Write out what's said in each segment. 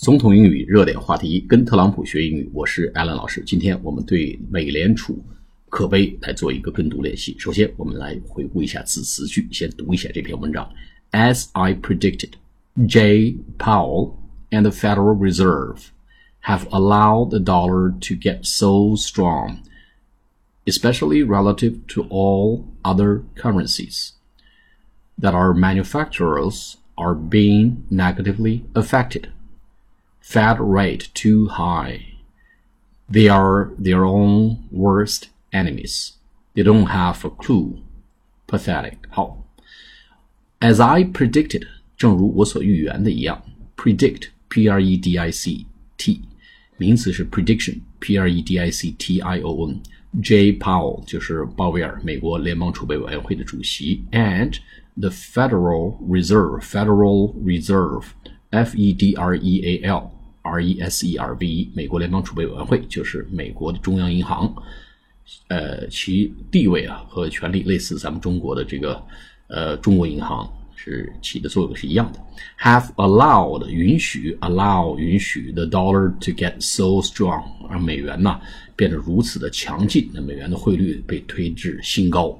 总统英语热点话题，跟特朗普学英语，我是艾伦老师。今天我们对美联储可悲来做一个跟读练习。首先，我们来回顾一下子词句，先读一下这篇文章。As I predicted, Jay Powell and the Federal Reserve have allowed the dollar to get so strong, especially relative to all other currencies, that our manufacturers are being negatively affected. Fed rate too high. They are their own worst enemies. They don't have a clue. Pathetic. 好，As I predicted，正如我所预言的一样，predict，p-r-e-d-i-c-t，名词是 prediction，p-r-e-d-i-c-t-i-o-n。J. Powell 就是鲍威尔，美国联邦储备委员会的主席，and the Federal Reserve，Federal Reserve。F E D R E A L R E S E R V 美国联邦储备委员会就是美国的中央银行，呃，其地位啊和权力类似咱们中国的这个呃中国银行是起的作用是一样的。Have allowed 允许 allow 允许 the dollar to get so strong，而美元呢变得如此的强劲，那美元的汇率被推至新高。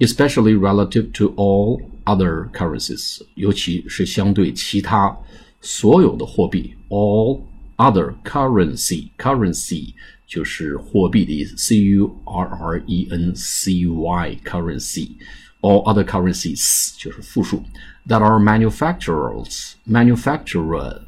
especially relative to all other currencies，尤其是相对其他所有的货币。all other currency，currency 就是货币的意思，c u r r e n c y currency。all other currencies 就是复数，that are manufacturers manufacturer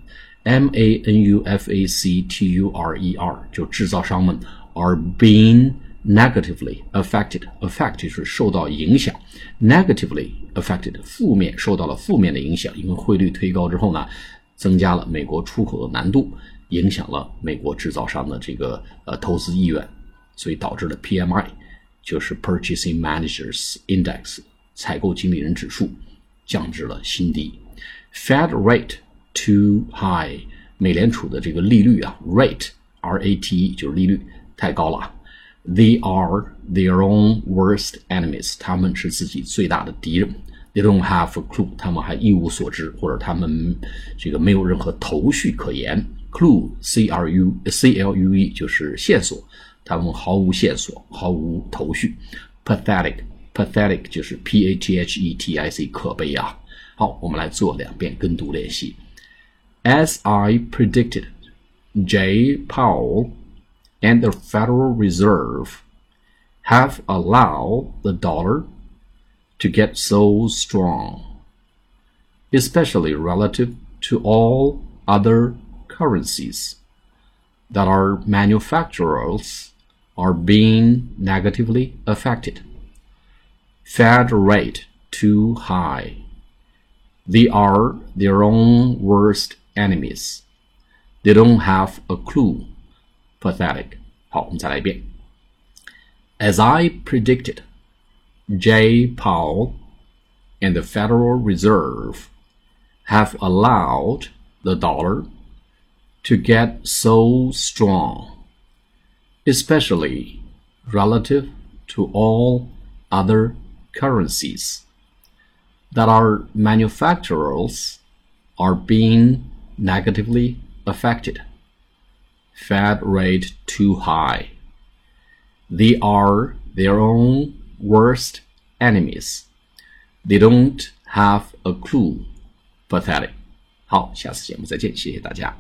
m a n u f a c t u r e r 就制造商们 are being negatively affected affect 就是受到影响，negatively affected 负面受到了负面的影响，因为汇率推高之后呢， 增加了美国出口的难度，影响了美国制造商的这个呃投资意愿，所以导致了 PMI 就是 Purchasing Managers Index 采购经理人指数降至了新低，Fed rate too high 美联储的这个利率啊，rate R A T E 就是利率太高了啊。They are their own worst enemies. 他们是自己最大的敌人。They don't have a clue. 他们还一无所知，或者他们这个没有任何头绪可言。Clue, C R U C L U E 就是线索，他们毫无线索，毫无头绪。Pathetic, pathetic 就是 P A T H E T I C，可悲啊！好，我们来做两遍跟读练习。As I predicted, J. Powell and the Federal Reserve have allowed the dollar to get so strong, especially relative to all other currencies, that our manufacturers are being negatively affected. Fed rate too high. They are their own worst enemies. They don't have a clue pathetic. 好，我们再来一遍。As I predicted, Jay Powell and the Federal Reserve have allowed the dollar to get so strong, especially relative to all other currencies, that our manufacturers are being negatively affected. Fed rate too high. They are their own worst enemies. They don't have a clue. Pathetic. 好，下次节目再见，谢谢大家。